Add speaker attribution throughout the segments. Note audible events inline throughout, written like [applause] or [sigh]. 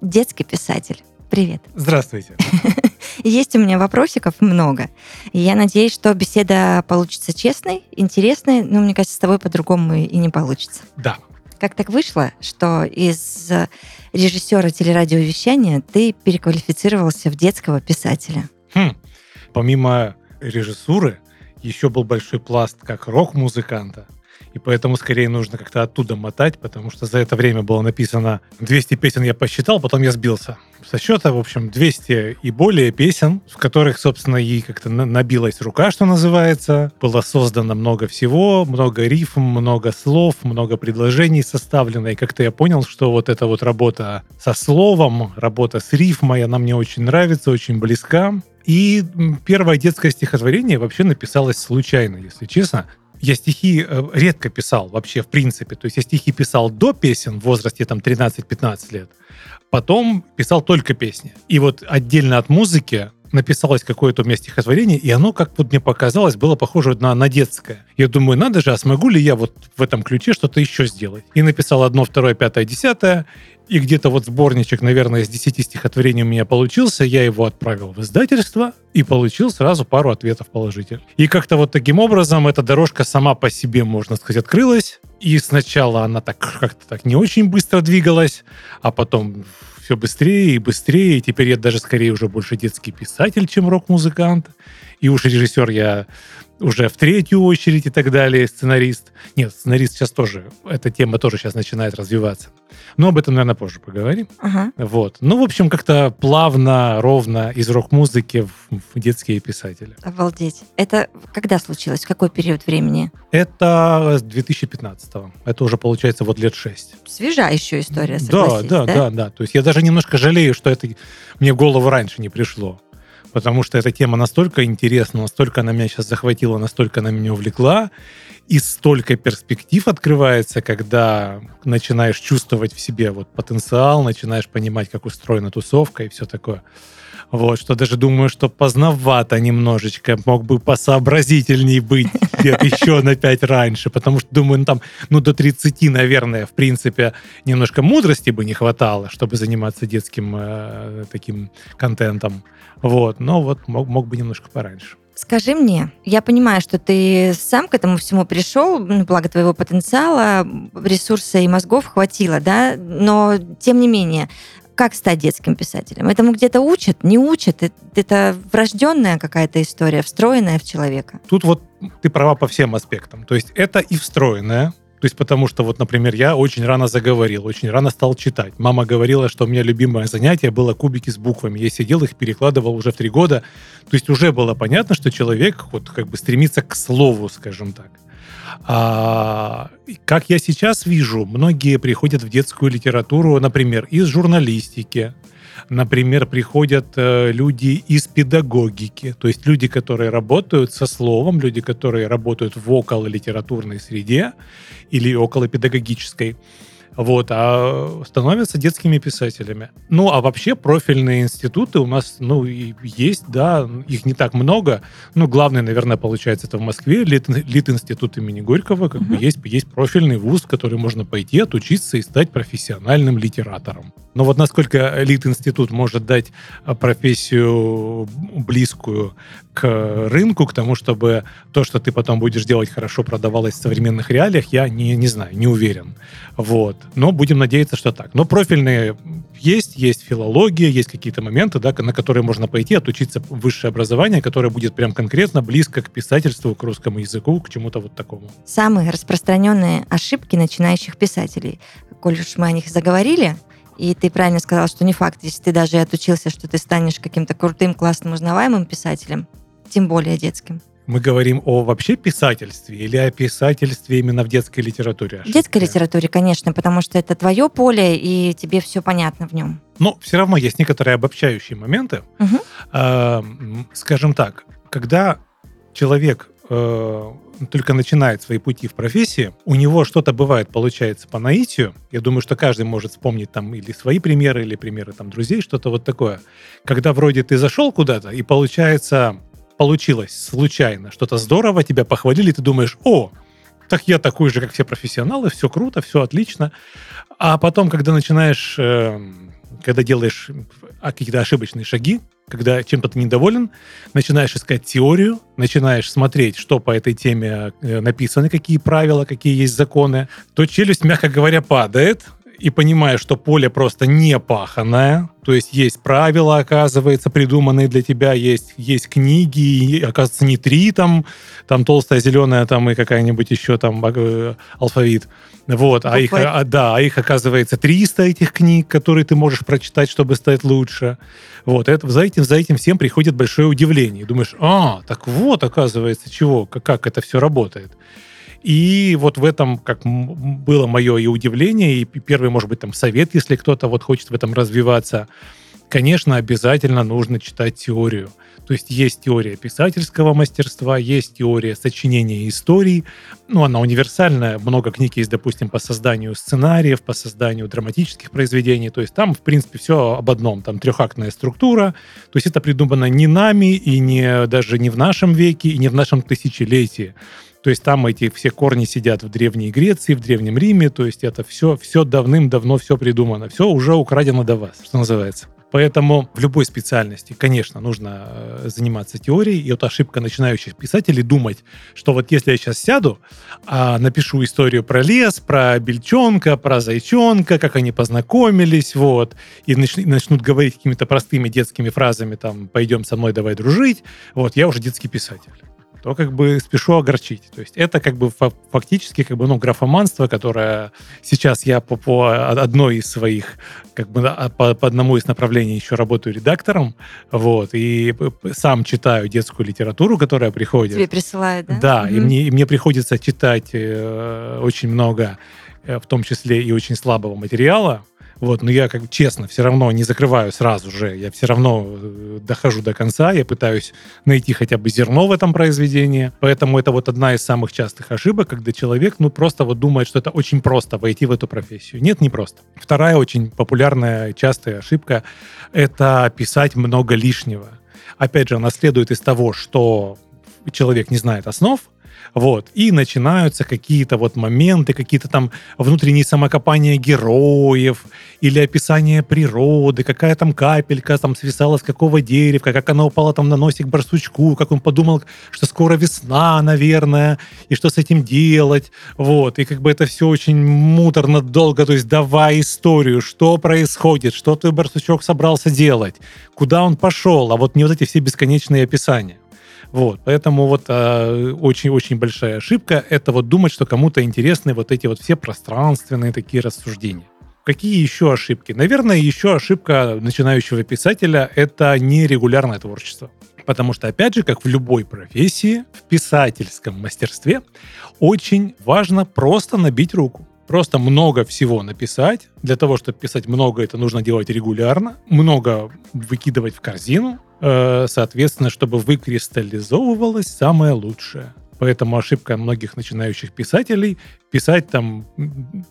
Speaker 1: детский писатель. Привет.
Speaker 2: Здравствуйте. [laughs]
Speaker 1: Есть у меня вопросиков много. Я надеюсь, что беседа получится честной, интересной, но мне кажется, с тобой по-другому и не получится.
Speaker 2: Да.
Speaker 1: Как так вышло, что из режиссера телерадиовещания ты переквалифицировался в детского писателя?
Speaker 2: Хм. Помимо режиссуры, еще был большой пласт как рок-музыканта, и поэтому скорее нужно как-то оттуда мотать, потому что за это время было написано 200 песен я посчитал, потом я сбился со счета, в общем, 200 и более песен, в которых, собственно, и как-то набилась рука, что называется. Было создано много всего, много рифм, много слов, много предложений составлено, и как-то я понял, что вот эта вот работа со словом, работа с рифмой, она мне очень нравится, очень близка. И первое детское стихотворение вообще написалось случайно, если честно я стихи э, редко писал вообще, в принципе. То есть я стихи писал до песен в возрасте там 13-15 лет. Потом писал только песни. И вот отдельно от музыки написалось какое-то у меня стихотворение, и оно, как вот мне показалось, было похоже на, на детское. Я думаю, надо же, а смогу ли я вот в этом ключе что-то еще сделать? И написал одно, второе, пятое, десятое, и где-то вот сборничек, наверное, из 10 стихотворений у меня получился. Я его отправил в издательство и получил сразу пару ответов положительных. И как-то вот таким образом эта дорожка сама по себе, можно сказать, открылась. И сначала она так как-то так не очень быстро двигалась, а потом все быстрее и быстрее. И теперь я даже скорее уже больше детский писатель, чем рок-музыкант. И уж режиссер я уже в третью очередь и так далее, сценарист. Нет, сценарист сейчас тоже, эта тема тоже сейчас начинает развиваться. Но об этом, наверное, позже поговорим.
Speaker 1: Ага.
Speaker 2: Вот. Ну, в общем, как-то плавно, ровно из рок-музыки в, в детские писатели.
Speaker 1: Обалдеть. Это когда случилось? В какой период времени?
Speaker 2: Это с 2015 -го. Это уже, получается, вот лет шесть.
Speaker 1: Свежая еще история,
Speaker 2: да, да, да, да, да. То есть я даже немножко жалею, что это мне в голову раньше не пришло потому что эта тема настолько интересна, настолько она меня сейчас захватила, настолько она меня увлекла, и столько перспектив открывается, когда начинаешь чувствовать в себе вот потенциал, начинаешь понимать, как устроена тусовка и все такое. Вот, что даже думаю, что поздновато немножечко, мог бы посообразительней быть [laughs] лет еще на пять раньше, потому что, думаю, ну, там, ну, до 30, наверное, в принципе, немножко мудрости бы не хватало, чтобы заниматься детским э, таким контентом. Вот, но вот мог, мог бы немножко пораньше.
Speaker 1: Скажи мне, я понимаю, что ты сам к этому всему пришел, ну, благо твоего потенциала, ресурса и мозгов хватило, да, но тем не менее, как стать детским писателем? Этому где-то учат, не учат? Это врожденная какая-то история, встроенная в человека?
Speaker 2: Тут вот ты права по всем аспектам. То есть это и встроенное, то есть потому что вот, например, я очень рано заговорил, очень рано стал читать. Мама говорила, что у меня любимое занятие было кубики с буквами. Я сидел их перекладывал уже в три года. То есть уже было понятно, что человек вот как бы стремится к слову, скажем так. А, как я сейчас вижу, многие приходят в детскую литературу, например, из журналистики, Например, приходят э, люди из педагогики, то есть люди, которые работают со словом, люди, которые работают в около литературной среде или около педагогической вот, а становятся детскими писателями. Ну, а вообще профильные институты у нас, ну, есть, да, их не так много. Ну, главное, наверное, получается, это в Москве, Лит-институт имени Горького, как бы есть, есть профильный вуз, в который можно пойти, отучиться и стать профессиональным литератором. Но вот насколько Лит-институт может дать а, профессию близкую к рынку, к тому, чтобы то, что ты потом будешь делать, хорошо продавалось в современных реалиях, я не, не знаю, не уверен. Вот. Но будем надеяться, что так. Но профильные есть, есть филология, есть какие-то моменты, да, на которые можно пойти, отучиться высшее образование, которое будет прям конкретно близко к писательству, к русскому языку, к чему-то вот такому.
Speaker 1: Самые распространенные ошибки начинающих писателей. Коль уж мы о них заговорили, и ты правильно сказал, что не факт, если ты даже отучился, что ты станешь каким-то крутым, классным, узнаваемым писателем, тем более детским.
Speaker 2: Мы говорим о вообще писательстве или о писательстве именно в детской литературе?
Speaker 1: В детской литературе, конечно, потому что это твое поле, и тебе все понятно в нем.
Speaker 2: Но все равно есть некоторые обобщающие моменты. Э, Скажем так, когда человек э, только начинает свои пути в профессии, у него что-то бывает, получается, по наитию. Я думаю, что каждый может вспомнить там или свои примеры, или примеры там друзей, что-то вот такое. Когда вроде ты зашел куда-то, и получается, получилось случайно, что-то здорово, тебя похвалили, ты думаешь, о, так я такой же, как все профессионалы, все круто, все отлично. А потом, когда начинаешь, э, когда делаешь а, какие-то ошибочные шаги, когда чем-то ты недоволен, начинаешь искать теорию, начинаешь смотреть, что по этой теме э, написано, какие правила, какие есть законы, то челюсть, мягко говоря, падает, и понимаешь, что поле просто не паханное, то есть есть правила, оказывается, придуманные для тебя, есть, есть книги, и, оказывается, не три там, там толстая, зеленая, там и какая-нибудь еще там э, алфавит. Вот, а их, а, да, а их оказывается 300 этих книг, которые ты можешь прочитать, чтобы стать лучше. Вот, это, за, этим, за этим всем приходит большое удивление. Думаешь, а, так вот, оказывается, чего, как, как это все работает. И вот в этом как было мое и удивление, и первый, может быть, там совет, если кто-то вот хочет в этом развиваться. Конечно, обязательно нужно читать теорию. То есть есть теория писательского мастерства, есть теория сочинения историй. Ну, она универсальная. Много книг есть, допустим, по созданию сценариев, по созданию драматических произведений. То есть там, в принципе, все об одном. Там трехактная структура. То есть это придумано не нами и не, даже не в нашем веке, и не в нашем тысячелетии. То есть там эти все корни сидят в Древней Греции, в Древнем Риме, то есть это все, все давным-давно все придумано, все уже украдено до вас, что называется. Поэтому в любой специальности, конечно, нужно э, заниматься теорией. И вот ошибка начинающих писателей думать, что вот если я сейчас сяду, а, напишу историю про лес, про бельчонка, про зайчонка, как они познакомились, вот, и нач- начнут говорить какими-то простыми детскими фразами, там, пойдем со мной, давай дружить, вот, я уже детский писатель то как бы спешу огорчить. То есть это как бы фа- фактически как бы ну графоманство, которое сейчас я по, по одной из своих как бы а, по, по одному из направлений еще работаю редактором, вот и сам читаю детскую литературу, которая приходит.
Speaker 1: Тебе присылают, да?
Speaker 2: Да, и
Speaker 1: Мгм.
Speaker 2: мне, и мне приходится читать э, очень много, в том числе и очень слабого материала. Вот, но я, как честно, все равно не закрываю сразу же. Я все равно э, дохожу до конца, я пытаюсь найти хотя бы зерно в этом произведении. Поэтому это вот одна из самых частых ошибок, когда человек, ну, просто вот думает, что это очень просто войти в эту профессию. Нет, не просто. Вторая очень популярная, частая ошибка — это писать много лишнего. Опять же, она следует из того, что человек не знает основ, вот, и начинаются какие-то вот моменты, какие-то там внутренние самокопания героев или описание природы, какая там капелька там свисала с какого дерева, как она упала там на носик барсучку, как он подумал, что скоро весна, наверное, и что с этим делать, вот, и как бы это все очень муторно, долго, то есть давай историю, что происходит, что ты, барсучок, собрался делать, куда он пошел, а вот не вот эти все бесконечные описания. Вот, поэтому вот э, очень-очень большая ошибка – это вот думать, что кому-то интересны вот эти вот все пространственные такие рассуждения. Какие еще ошибки? Наверное, еще ошибка начинающего писателя – это нерегулярное творчество. Потому что, опять же, как в любой профессии, в писательском мастерстве очень важно просто набить руку. Просто много всего написать. Для того, чтобы писать много, это нужно делать регулярно. Много выкидывать в корзину. Э, Соответственно, чтобы выкристаллизовывалось самое лучшее. Поэтому ошибка многих начинающих писателей писать там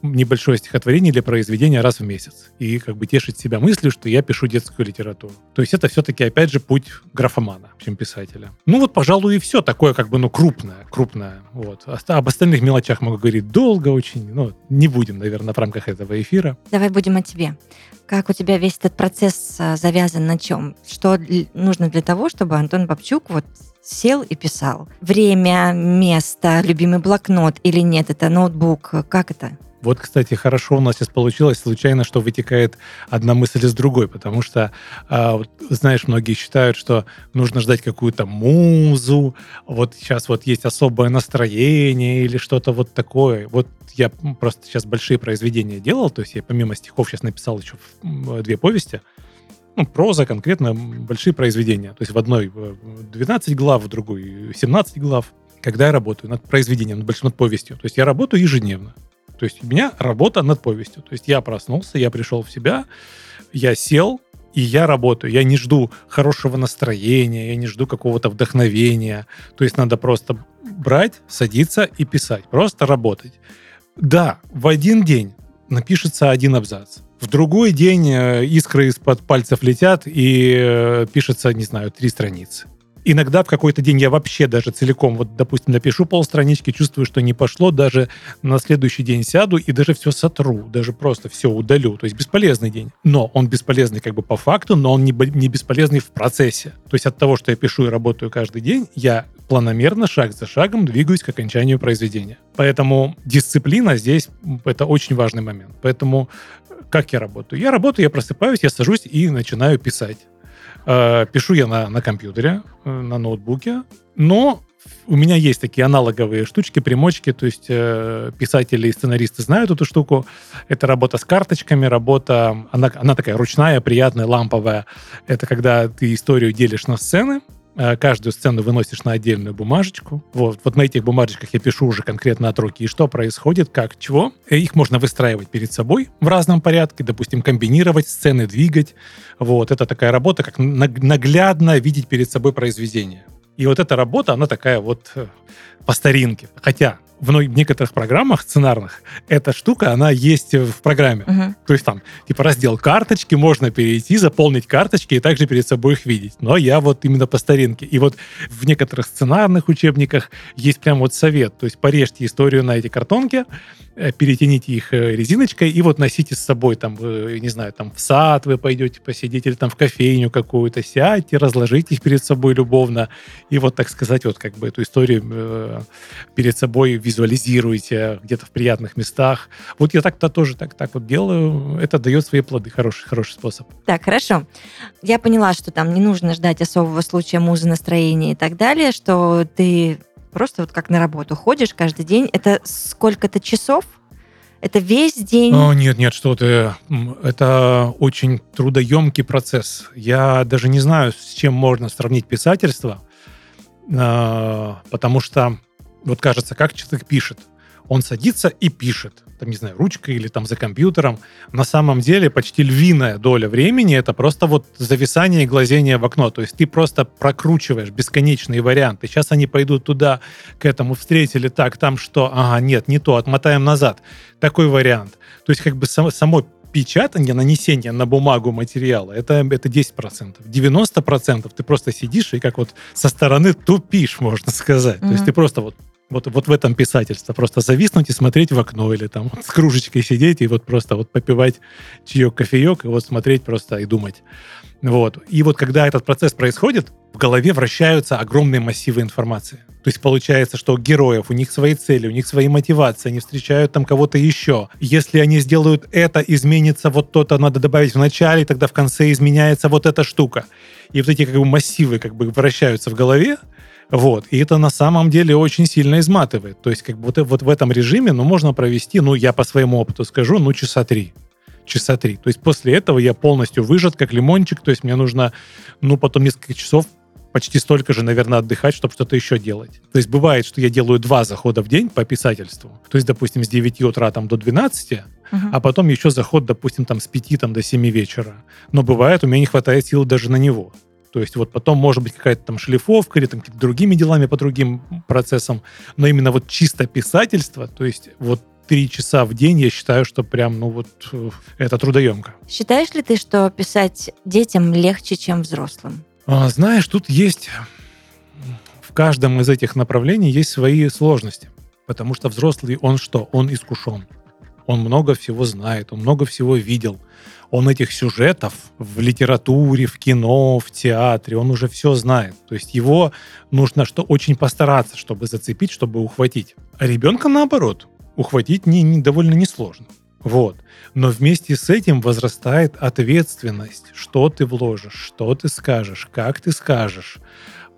Speaker 2: небольшое стихотворение или произведение раз в месяц. И как бы тешить себя мыслью, что я пишу детскую литературу. То есть это все-таки, опять же, путь графомана, чем писателя. Ну вот, пожалуй, и все такое как бы, ну, крупное, крупное. Вот. Оста- Об остальных мелочах могу говорить долго очень, но не будем, наверное, в рамках этого эфира.
Speaker 1: Давай будем о тебе. Как у тебя весь этот процесс а, завязан на чем? Что нужно для того, чтобы Антон Бабчук вот сел и писал? Время, место, любимый блокнот или нет? Это ноутбук? Как это?
Speaker 2: Вот, кстати, хорошо у нас сейчас получилось случайно, что вытекает одна мысль из другой, потому что, а, знаешь, многие считают, что нужно ждать какую-то музу, вот сейчас вот есть особое настроение или что-то вот такое. Вот я просто сейчас большие произведения делал, то есть я помимо стихов сейчас написал еще две повести, ну, проза конкретно, большие произведения. То есть в одной 12 глав, в другой 17 глав. Когда я работаю над произведением, над большим над повестью. То есть я работаю ежедневно. То есть у меня работа над повестью. То есть я проснулся, я пришел в себя, я сел, и я работаю. Я не жду хорошего настроения, я не жду какого-то вдохновения. То есть надо просто брать, садиться и писать. Просто работать. Да, в один день напишется один абзац. В другой день э, искры из-под пальцев летят и э, пишется, не знаю, три страницы. Иногда в какой-то день я вообще даже целиком, вот, допустим, напишу полстранички, чувствую, что не пошло, даже на следующий день сяду и даже все сотру, даже просто все удалю. То есть бесполезный день. Но он бесполезный как бы по факту, но он не, не бесполезный в процессе. То есть от того, что я пишу и работаю каждый день, я планомерно, шаг за шагом двигаюсь к окончанию произведения. Поэтому дисциплина здесь — это очень важный момент. Поэтому как я работаю? Я работаю, я просыпаюсь, я сажусь и начинаю писать. Э, пишу я на, на компьютере, э, на ноутбуке, но у меня есть такие аналоговые штучки, примочки, то есть э, писатели и сценаристы знают эту штуку. Это работа с карточками, работа, она, она такая ручная, приятная, ламповая. Это когда ты историю делишь на сцены, каждую сцену выносишь на отдельную бумажечку. Вот, вот на этих бумажечках я пишу уже конкретно от руки, что происходит, как, чего. Э, их можно выстраивать перед собой в разном порядке, допустим, комбинировать сцены, двигать. Вот, это такая работа, как наглядно видеть перед собой произведение. И вот эта работа, она такая вот э, по старинке. Хотя в некоторых программах сценарных эта штука, она есть в программе. Uh-huh. То есть там, типа, раздел карточки, можно перейти, заполнить карточки и также перед собой их видеть. Но я вот именно по старинке. И вот в некоторых сценарных учебниках есть прям вот совет. То есть порежьте историю на эти картонки, перетяните их э, резиночкой и вот носите с собой там, не знаю, там в сад вы пойдете посидеть или там в кофейню какую-то, сядьте, разложите их перед собой любовно и вот, так сказать, вот как бы эту историю э, перед собой визуализируете где-то в приятных местах. Вот я так-то тоже так, так вот делаю. Это дает свои плоды. Хороший, хороший способ.
Speaker 1: Так, хорошо. Я поняла, что там не нужно ждать особого случая музы настроения и так далее, что ты Просто вот как на работу ходишь каждый день. Это сколько-то часов? Это весь день?
Speaker 2: О, нет, нет, что ты. Это очень трудоемкий процесс. Я даже не знаю, с чем можно сравнить писательство, а, потому что вот кажется, как человек пишет. Он садится и пишет там, не знаю, ручкой или там за компьютером. На самом деле почти львиная доля времени это просто вот зависание и глазение в окно. То есть ты просто прокручиваешь бесконечные варианты. Сейчас они пойдут туда, к этому встретили так, там что, ага, нет, не то, отмотаем назад. Такой вариант. То есть как бы само, само печатание, нанесение на бумагу материала, это, это 10%. 90% ты просто сидишь и как вот со стороны тупишь, можно сказать. Mm-hmm. То есть ты просто вот вот, вот в этом писательство. Просто зависнуть и смотреть в окно или там [laughs] с кружечкой сидеть и вот просто вот попивать чаек, кофеек и вот смотреть просто и думать. Вот. И вот когда этот процесс происходит, в голове вращаются огромные массивы информации. То есть получается, что у героев, у них свои цели, у них свои мотивации, они встречают там кого-то еще. Если они сделают это, изменится вот то-то, надо добавить в начале, тогда в конце изменяется вот эта штука. И вот эти как бы массивы как бы вращаются в голове, вот. И это на самом деле очень сильно изматывает. То есть как бы вот, вот в этом режиме, ну, можно провести, ну, я по своему опыту скажу, ну, часа три. Часа три. То есть после этого я полностью выжат, как лимончик. То есть мне нужно, ну, потом несколько часов почти столько же, наверное, отдыхать, чтобы что-то еще делать. То есть бывает, что я делаю два захода в день по писательству. То есть, допустим, с 9 утра там, до 12, uh-huh. а потом еще заход, допустим, там, с 5 там, до 7 вечера. Но бывает, у меня не хватает сил даже на него. То есть вот потом может быть какая-то там шлифовка или там какими-то другими делами по другим процессам, но именно вот чисто писательство, то есть вот три часа в день, я считаю, что прям, ну вот, э, это трудоемко.
Speaker 1: Считаешь ли ты, что писать детям легче, чем взрослым?
Speaker 2: А, знаешь, тут есть в каждом из этих направлений есть свои сложности, потому что взрослый, он что? Он искушен. Он много всего знает, он много всего видел он этих сюжетов в литературе, в кино, в театре, он уже все знает. То есть его нужно что очень постараться, чтобы зацепить, чтобы ухватить. А ребенка наоборот, ухватить не, не, довольно несложно. Вот. Но вместе с этим возрастает ответственность, что ты вложишь, что ты скажешь, как ты скажешь.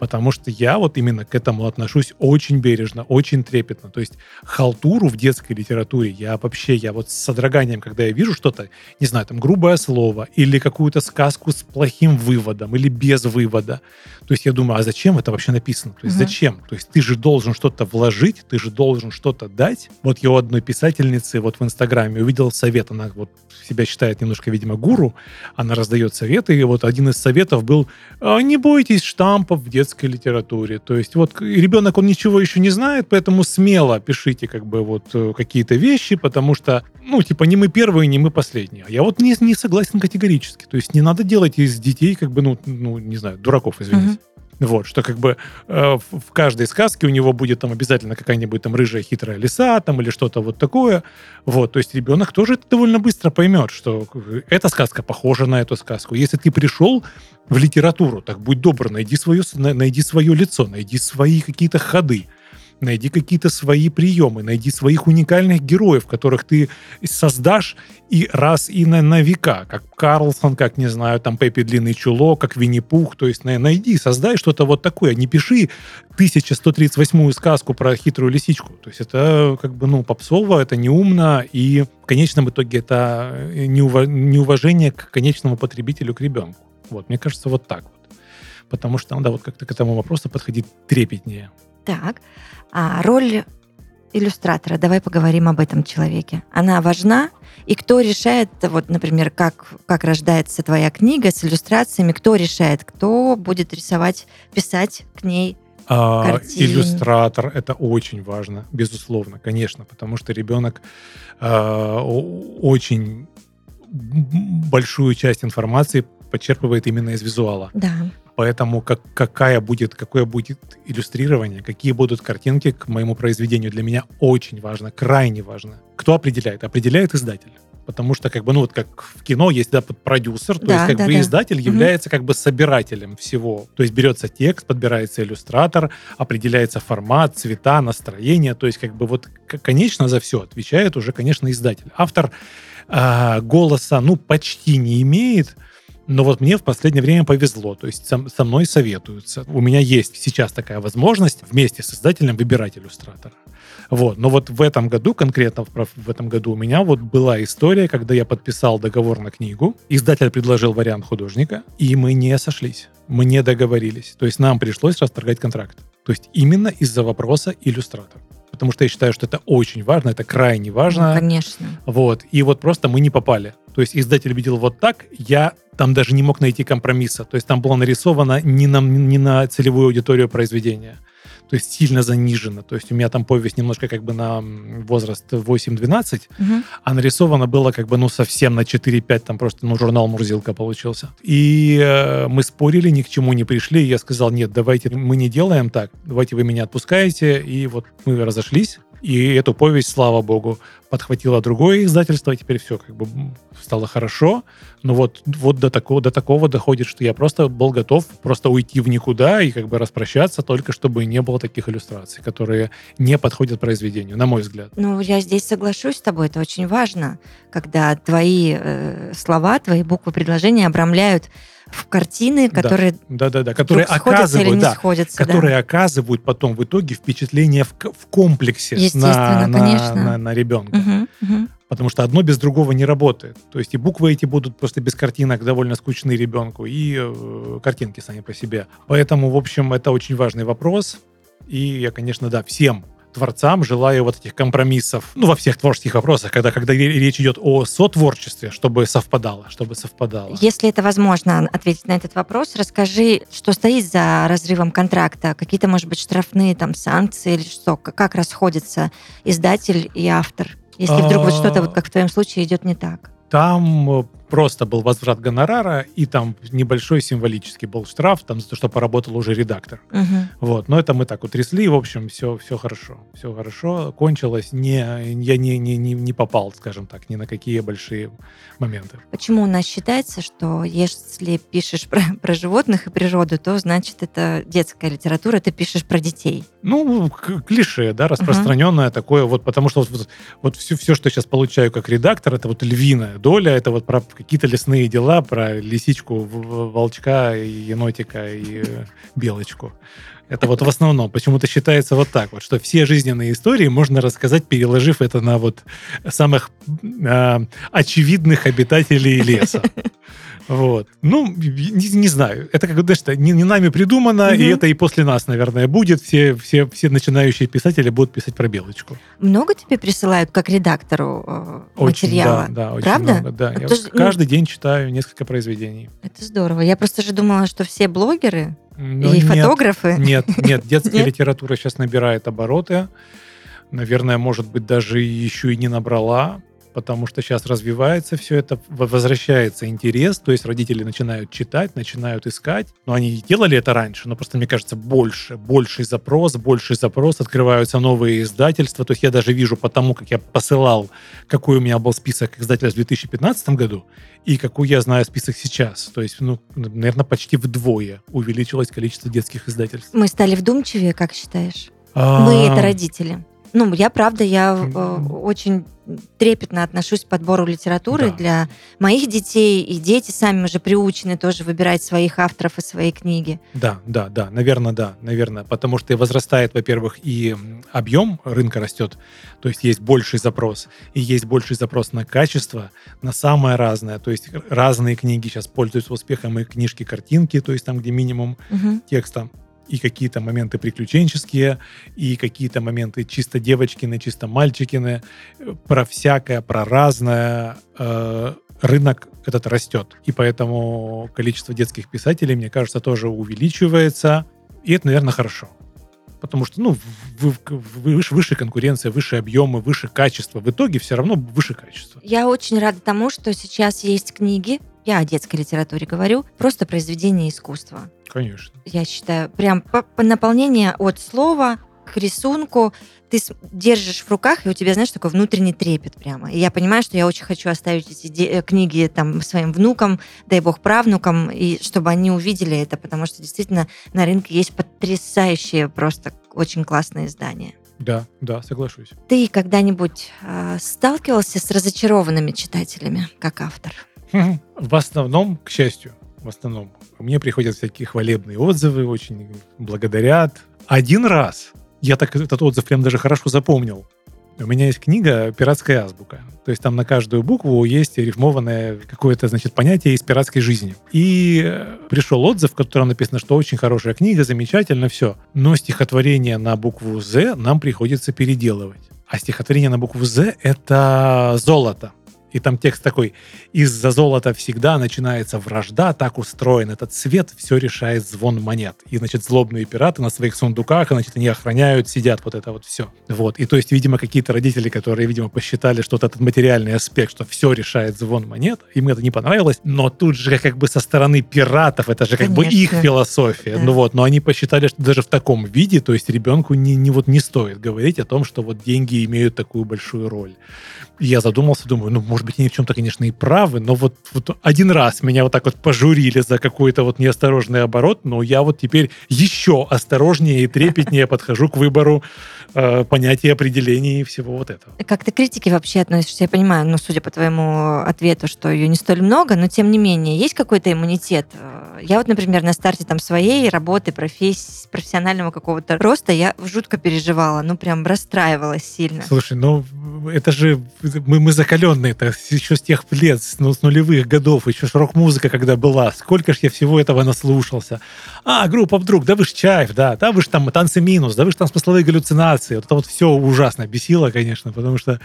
Speaker 2: Потому что я вот именно к этому отношусь очень бережно, очень трепетно. То есть халтуру в детской литературе я вообще, я вот с содроганием, когда я вижу что-то, не знаю, там грубое слово или какую-то сказку с плохим выводом или без вывода, то есть я думаю, а зачем это вообще написано? То есть
Speaker 1: Мгм.
Speaker 2: зачем? То есть ты же должен что-то вложить, ты же должен что-то дать. Вот я у одной писательницы вот в Инстаграме увидел совет, она вот себя считает немножко, видимо, гуру, она раздает советы, и вот один из советов был «А, не бойтесь штампов в детской литературе. То есть вот ребенок, он ничего еще не знает, поэтому смело пишите как бы вот э, какие-то вещи, потому что, ну, типа, не мы первые, не мы последние. А я вот не, не согласен категорически. То есть не надо делать из детей как бы, ну, ну не знаю, дураков, извините.
Speaker 1: Мгм.
Speaker 2: Вот, что как бы э, в, каждой сказке у него будет там обязательно какая-нибудь там рыжая хитрая лиса там или что-то вот такое. Вот, то есть ребенок тоже это довольно быстро поймет, что бы, эта сказка похожа на эту сказку. Если ты пришел в литературу, так будь добр, найди свое, найди свое лицо, найди свои какие-то ходы, найди какие-то свои приемы, найди своих уникальных героев, которых ты создашь и раз и на, на века, как Карлсон, как, не знаю, там Пеппи Длинный Чулок, как Винни-Пух, то есть на- найди, создай что-то вот такое, не пиши 1138-ю сказку про хитрую лисичку, то есть это как бы, ну, попсово, это неумно, и в конечном итоге это э, неува- неуважение к конечному потребителю, к ребенку. Вот, мне кажется, вот так вот. Потому что надо вот как-то к этому вопросу подходить трепетнее.
Speaker 1: Так, а роль иллюстратора, давай поговорим об этом человеке. Она важна, и кто решает, вот, например, как, как рождается твоя книга с иллюстрациями, кто решает, кто будет рисовать, писать к ней?
Speaker 2: А, иллюстратор это очень важно, безусловно, конечно, потому что ребенок а, о- очень большую часть информации подчерпывает именно из визуала.
Speaker 1: Да.
Speaker 2: Поэтому как, какая будет, какое будет иллюстрирование, какие будут картинки к моему произведению, для меня очень важно, крайне важно. Кто определяет? Определяет издатель. Потому что, как бы, ну, вот как в кино есть, да, продюсер, то
Speaker 1: Да,
Speaker 2: есть, как
Speaker 1: да,
Speaker 2: бы,
Speaker 1: да.
Speaker 2: издатель
Speaker 1: Мгм.
Speaker 2: является, как бы, собирателем всего. То есть, берется текст, подбирается иллюстратор, определяется формат, цвета, настроение. То есть, как бы, вот, конечно, за все отвечает уже, конечно, издатель. Автор а, голоса, ну, почти не имеет, но вот мне в последнее время повезло, то есть со, со мной советуются. У меня есть сейчас такая возможность вместе с издателем выбирать иллюстратора. Вот. Но вот в этом году, конкретно в, этом году, у меня вот была история, когда я подписал договор на книгу, издатель предложил вариант художника, и мы не сошлись, мы не договорились. То есть нам пришлось расторгать контракт. То есть именно из-за вопроса иллюстратора. Потому что я считаю, что это очень важно, это крайне важно.
Speaker 1: Ну, конечно.
Speaker 2: Вот. И вот просто мы не попали. То есть издатель видел вот так, я там даже не мог найти компромисса. То есть там было нарисовано не на, не на целевую аудиторию произведения. То есть сильно занижено. То есть у меня там повесть немножко как бы на возраст 8-12,
Speaker 1: Мгм.
Speaker 2: а нарисовано было как бы ну совсем на 4-5, там просто ну журнал Мурзилка получился. И э, мы спорили, ни к чему не пришли. И я сказал, нет, давайте мы не делаем так, давайте вы меня отпускаете. И вот мы разошлись. И эту повесть, слава богу, подхватило другое издательство, и теперь все как бы стало хорошо. Но вот, вот до, такого, до такого доходит, что я просто был готов просто уйти в никуда и как бы распрощаться, только чтобы не было таких иллюстраций, которые не подходят произведению, на мой взгляд.
Speaker 1: Ну, я здесь соглашусь с тобой, это очень важно, когда твои э, слова, твои буквы предложения обрамляют в картины,
Speaker 2: Да.
Speaker 1: которые
Speaker 2: Да-да-да, которые
Speaker 1: вдруг сходятся или
Speaker 2: оказывают,
Speaker 1: не
Speaker 2: да,
Speaker 1: сходятся. да.
Speaker 2: которые оказывают потом в итоге впечатление в, в комплексе на, на- на- на ребенка.
Speaker 1: Мгм, мгм.
Speaker 2: Потому что одно без другого не работает. То есть и буквы эти будут просто без картинок довольно скучны ребенку, и э, картинки сами по себе. Поэтому, в общем, это очень важный вопрос. И я, конечно, да, всем творцам желаю вот этих компромиссов, ну, во всех творческих вопросах, когда, когда ре- речь идет о сотворчестве, чтобы совпадало, чтобы совпадало.
Speaker 1: Если это возможно ответить на этот вопрос, расскажи, что стоит за разрывом контракта, какие-то, может быть, штрафные там санкции или что, как расходится издатель и автор, если вдруг вот
Speaker 2: А.
Speaker 1: что-то, вот как в твоем случае, идет не так.
Speaker 2: Там э, просто был возврат гонорара, и там небольшой символический был штраф, там за то, что поработал уже редактор.
Speaker 1: Мгм.
Speaker 2: Вот, но это мы так утрясли, в общем, все, все хорошо. Все хорошо, кончилось, не, я не, не, не, не попал, скажем так, ни на какие большие моменты.
Speaker 1: Почему у нас считается, что если пишешь про, про животных и природу, то значит это детская литература, ты пишешь про детей?
Speaker 2: Ну, клише, да, распространенное такое, вот потому что вот, вот, все, все, что я сейчас получаю как редактор, это вот львиная доля, это вот про какие-то лесные дела, про лисичку, волчка, енотика и э, белочку. Это вот в основном почему-то считается вот так вот, что все жизненные истории можно рассказать, переложив это на вот самых э, очевидных обитателей леса. Вот. Ну, не, не знаю. Это как бы, знаешь, не, не нами придумано, и
Speaker 1: Мгм.
Speaker 2: это и после нас, наверное, будет. Все, все, все начинающие писатели будут писать про белочку.
Speaker 1: Много тебе присылают как редактору э,
Speaker 2: Очень,
Speaker 1: материала?
Speaker 2: да, да, очень
Speaker 1: Правда?
Speaker 2: много. Да. Я
Speaker 1: Это ж, ну-
Speaker 2: каждый день читаю несколько произведений.
Speaker 1: Это здорово. Я просто же думала, что все блогеры
Speaker 2: Но
Speaker 1: и
Speaker 2: нет,
Speaker 1: фотографы.
Speaker 2: Нет, нет, детская
Speaker 1: Нет?
Speaker 2: литература сейчас набирает обороты. Наверное, может быть, даже еще и не набрала, потому что сейчас развивается все это, возвращается интерес, то есть родители начинают читать, начинают искать. Но они и делали это раньше, но просто, мне кажется, больше, больший запрос, больший запрос, открываются новые издательства. То есть я даже вижу по тому, как я посылал, какой у меня был список издательств в 2015 году, и какой я знаю список сейчас. То есть, ну, наверное, почти вдвое увеличилось количество детских издательств.
Speaker 1: Мы стали вдумчивее, как считаешь?
Speaker 2: А,
Speaker 1: Мы это родители. Ну, я правда, я э, очень трепетно отношусь к подбору литературы
Speaker 2: Да.
Speaker 1: для моих детей, и дети сами уже приучены тоже выбирать своих авторов и свои книги.
Speaker 2: Да, да, да, наверное, да, наверное, потому что и возрастает, во-первых, и объем рынка растет, то есть есть больший запрос, и есть больший запрос на качество, на самое разное, то есть разные книги сейчас пользуются успехом, и книжки-картинки, то есть там, где минимум
Speaker 1: Мгм.
Speaker 2: текста, и какие-то моменты приключенческие, и какие-то моменты чисто девочкины, чисто мальчикины, про всякое, про разное. э, Рынок этот растет, и поэтому количество детских писателей, мне кажется, тоже увеличивается, и это, наверное, хорошо. Потому что, ну, вы- вы- выше, выше конкуренция, выше объемы, выше качество. В итоге все равно выше качество.
Speaker 1: Я очень рада тому, что сейчас есть книги, я о детской литературе говорю, просто произведения искусства.
Speaker 2: Конечно.
Speaker 1: я считаю, прям по- по наполнение от слова к рисунку ты держишь в руках, и у тебя, знаешь, такой внутренний трепет прямо. И я понимаю, что я очень хочу оставить эти де- э, книги там своим внукам, дай бог правнукам, и чтобы они увидели это, потому что действительно на рынке есть потрясающие, просто очень классные издания.
Speaker 2: Да, да, соглашусь.
Speaker 1: Ты когда-нибудь э, сталкивался с разочарованными читателями как автор? [laughs]
Speaker 2: В основном, к счастью, в основном, мне приходят всякие хвалебные отзывы, очень благодарят. Один раз, я так этот отзыв прям даже хорошо запомнил, у меня есть книга «Пиратская азбука». То есть там на каждую букву есть рифмованное какое-то, значит, понятие из пиратской жизни. И э, пришел отзыв, в котором написано, что очень хорошая книга, замечательно, все. Но стихотворение на букву «З» нам приходится переделывать. А стихотворение на букву «З» — это золото. И там текст такой, из-за золота всегда начинается вражда, так устроен этот свет, все решает звон монет. И, значит, злобные пираты на своих сундуках, значит, они охраняют, сидят, вот это вот все. Вот. И то есть, видимо, какие-то родители, которые, видимо, посчитали, что вот этот материальный аспект, что все решает звон монет, им это не понравилось, но тут же как бы со стороны пиратов, это же как бы их
Speaker 1: Конечно.
Speaker 2: философия.
Speaker 1: Да.
Speaker 2: Ну вот, но они посчитали, что даже в таком виде, то есть ребенку не, не, вот не стоит говорить о том, что вот деньги имеют такую большую роль. И я задумался, думаю, ну, может быть, они в чем-то, конечно, и правы, но вот, вот один раз меня вот так вот пожурили за какой-то вот неосторожный оборот, но я вот теперь еще осторожнее и трепетнее [laughs] подхожу к выбору э, понятий, определений и всего вот этого.
Speaker 1: Как ты к критике вообще относишься? Я понимаю, ну, судя по твоему ответу, что ее не столь много, но тем не менее, есть какой-то иммунитет? Э, Я вот, например, на старте там своей работы, профессии, профессионального какого-то роста, я жутко переживала, ну, прям расстраивалась сильно.
Speaker 2: Слушай, ну это же мы, мы закаленные, еще с тех лет, ну, с нулевых годов, еще ж рок-музыка когда была, сколько ж я всего этого наслушался. А, группа вдруг, да вы ж Чаев, да, да вы ж там танцы минус, да вы ж там смысловые галлюцинации. Вот это вот все ужасно бесило, конечно, потому что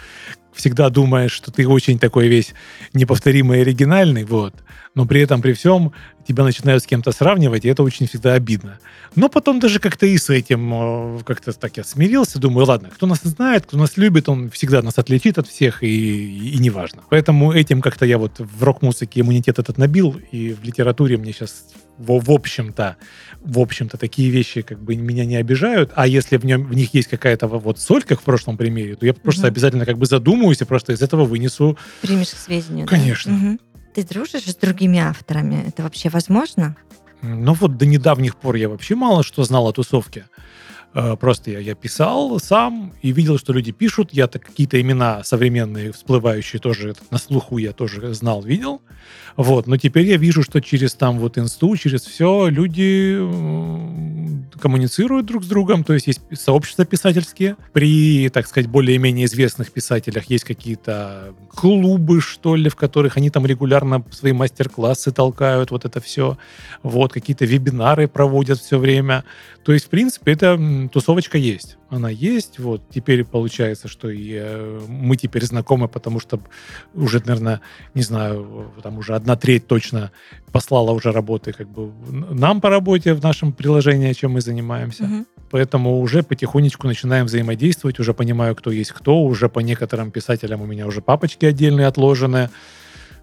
Speaker 2: всегда думаешь, что ты очень такой весь неповторимый и оригинальный, вот. Но при этом, при всем, тебя начинают с кем-то сравнивать, и это очень всегда обидно. Но потом даже как-то и с этим э, как-то так я смирился, думаю, ладно, кто нас знает, кто нас любит, он всегда нас отличит от всех, и, и, и неважно. Поэтому этим как-то я вот в рок-музыке иммунитет этот набил, и в литературе мне сейчас в, в общем-то, в общем-то, такие вещи как бы меня не обижают, а если в, нем, в них есть какая-то вот соль, как в прошлом примере, то я просто
Speaker 1: Мгм.
Speaker 2: обязательно как бы задумаюсь и просто из этого вынесу
Speaker 1: Примешь к сведению. да?
Speaker 2: Конечно.
Speaker 1: Мгм. Ты дружишь с другими авторами? Это вообще возможно?
Speaker 2: Ну вот до недавних пор я вообще мало что знал о тусовке. Э, Просто я, я писал сам и видел, что люди пишут. Я так какие-то имена современные, всплывающие тоже на слуху я тоже знал, видел. Вот. Но теперь я вижу, что через там вот инсту, через все люди коммуницируют друг с другом. То есть есть сообщества писательские. При, так сказать, более-менее известных писателях есть какие-то клубы, что ли, в которых они там регулярно свои мастер-классы толкают, вот это все. Вот, какие-то вебинары проводят все время. То есть, в принципе, это тусовочка есть. Она есть. Вот теперь получается, что и э, мы теперь знакомы, потому что уже, наверное, не знаю, там уже одна треть точно послала уже работы как бы нам по работе в нашем приложении, чем мы занимаемся.
Speaker 1: Мгм.
Speaker 2: Поэтому уже потихонечку начинаем взаимодействовать, уже понимаю, кто есть кто, уже по некоторым писателям у меня уже папочки отдельные отложены.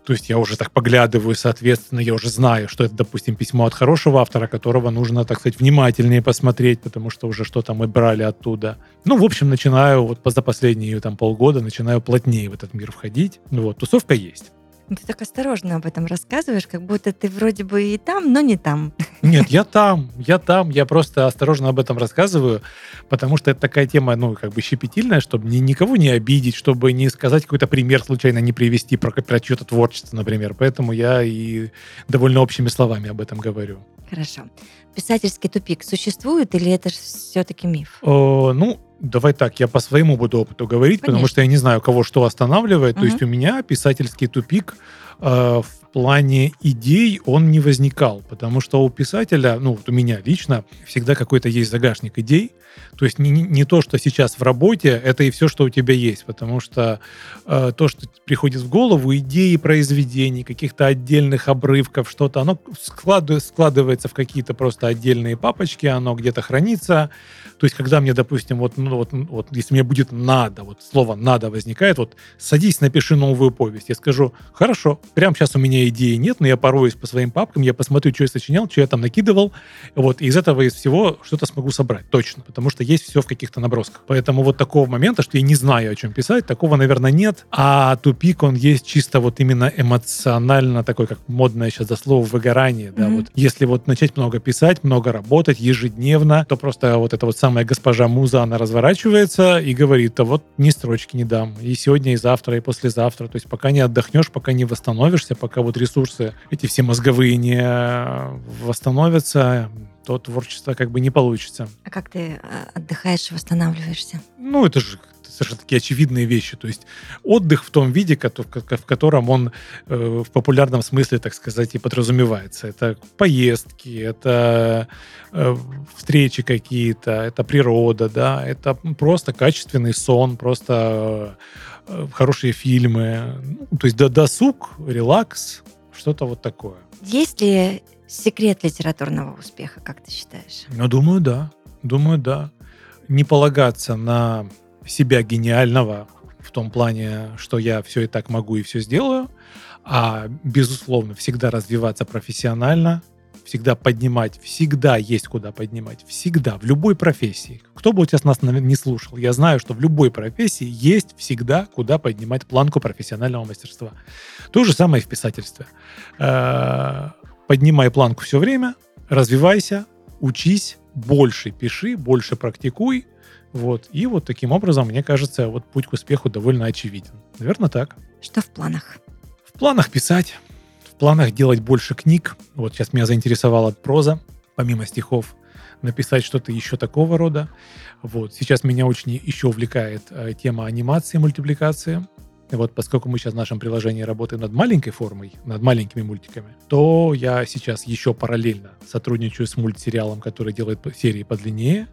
Speaker 2: То есть я уже так поглядываю, соответственно, я уже знаю, что это, допустим, письмо от хорошего автора, которого нужно, так сказать, внимательнее посмотреть, потому что уже что-то мы брали оттуда. Ну, в общем, начинаю вот за последние там полгода начинаю плотнее в этот мир входить. Ну Вот, тусовка есть.
Speaker 1: Ты так осторожно об этом рассказываешь, как будто ты вроде бы и там, но не там. [laughs]
Speaker 2: Нет, я там, я там, я просто осторожно об этом рассказываю, потому что это такая тема, ну, как бы щепетильная, чтобы ни, никого не обидеть, чтобы не сказать какой-то пример случайно не привести про, про чье-то творчество, например. Поэтому я и довольно общими словами об этом говорю.
Speaker 1: Хорошо. Писательский тупик существует или это все-таки миф?
Speaker 2: О, ну, давай так, я по своему буду опыту говорить, потому
Speaker 1: Конечно.
Speaker 2: что я не знаю, кого что останавливает. То
Speaker 1: Мгм.
Speaker 2: есть у меня писательский тупик э, в плане идей он не возникал, потому что у писателя, ну вот у меня лично, всегда какой-то есть загашник идей. То есть не, не- не то, что сейчас в работе, это и все, что у тебя есть, потому что э, то, что приходит в голову, идеи произведений, каких-то отдельных обрывков, что-то, оно складывается, складывается в какие-то просто отдельные папочки, оно где-то хранится. То есть, когда мне, допустим, вот, ну, вот, вот если мне будет надо, вот слово надо возникает, вот садись, напиши новую повесть. Я скажу, хорошо, прямо сейчас у меня идеи нет, но я пороюсь по своим папкам, я посмотрю, что я сочинял, что я там накидывал, вот, и из этого, из всего что-то смогу собрать, точно, потому что есть все в каких-то набросках. Поэтому вот такого момента, что я не знаю, о чем писать, такого, наверное, нет. А тупик, он есть чисто вот именно эмоционально такой, как модное сейчас за слово выгорание, да,
Speaker 1: Мгм.
Speaker 2: вот. Если вот начать много писать, много работать ежедневно, то просто вот эта вот самая госпожа Муза, она разворачивается и говорит, а вот ни строчки не дам. И сегодня, и завтра, и послезавтра. То есть пока не отдохнешь, пока не восстановишься, пока вот ресурсы эти все мозговые не э, восстановятся, то творчество как бы не получится.
Speaker 1: А как ты а, отдыхаешь и восстанавливаешься?
Speaker 2: Ну, это же совершенно такие очевидные вещи. То есть отдых в том виде, в котором он э, в популярном смысле, так сказать, и подразумевается. Это поездки, это э, встречи какие-то, это природа, да, это просто качественный сон, просто э, хорошие фильмы. Ну, то есть до- досуг, релакс, что-то вот такое.
Speaker 1: Есть ли секрет литературного успеха, как ты считаешь?
Speaker 2: Ну, думаю, да. Думаю, да. Не полагаться на себя гениального в том плане, что я все и так могу и все сделаю, а, безусловно, всегда развиваться профессионально, всегда поднимать, всегда есть куда поднимать, всегда, в любой профессии. Кто бы вот сейчас нас не слушал, я знаю, что в любой профессии есть всегда куда поднимать планку профессионального мастерства. То же самое и в писательстве. Э, Поднимай планку все время, развивайся, учись, больше пиши, больше практикуй, вот. И вот таким образом, мне кажется, вот путь к успеху довольно очевиден. Наверное, так.
Speaker 1: Что в планах?
Speaker 2: В планах писать, в планах делать больше книг. Вот сейчас меня заинтересовала проза, помимо стихов, написать что-то еще такого рода. Вот. Сейчас меня очень еще увлекает э, тема анимации, мультипликации. И Вот, поскольку мы сейчас в нашем приложении работаем над маленькой формой, над маленькими мультиками, то я сейчас еще параллельно сотрудничаю с мультсериалом, который делает серии подлиннее.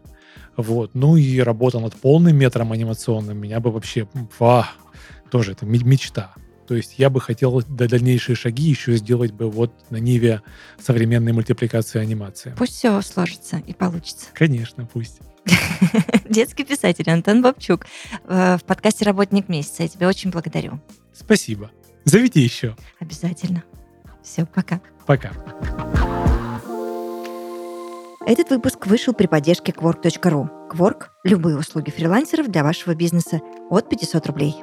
Speaker 2: Вот. Ну и работа над полным метром анимационным меня бы вообще... Ва, тоже это ме- мечта. То есть я бы хотел до дальнейшие шаги еще сделать бы вот на ниве современной мультипликации анимации.
Speaker 1: Пусть все сложится и получится.
Speaker 2: Конечно, пусть. [laughs]
Speaker 1: Детский писатель Антон Бабчук э, в подкасте «Работник месяца». Я тебя очень благодарю.
Speaker 2: Спасибо. Зовите еще.
Speaker 1: Обязательно. Все, пока.
Speaker 2: Пока.
Speaker 1: Этот выпуск вышел при поддержке Quark.ru. Quark – любые услуги фрилансеров для вашего бизнеса от 500 рублей.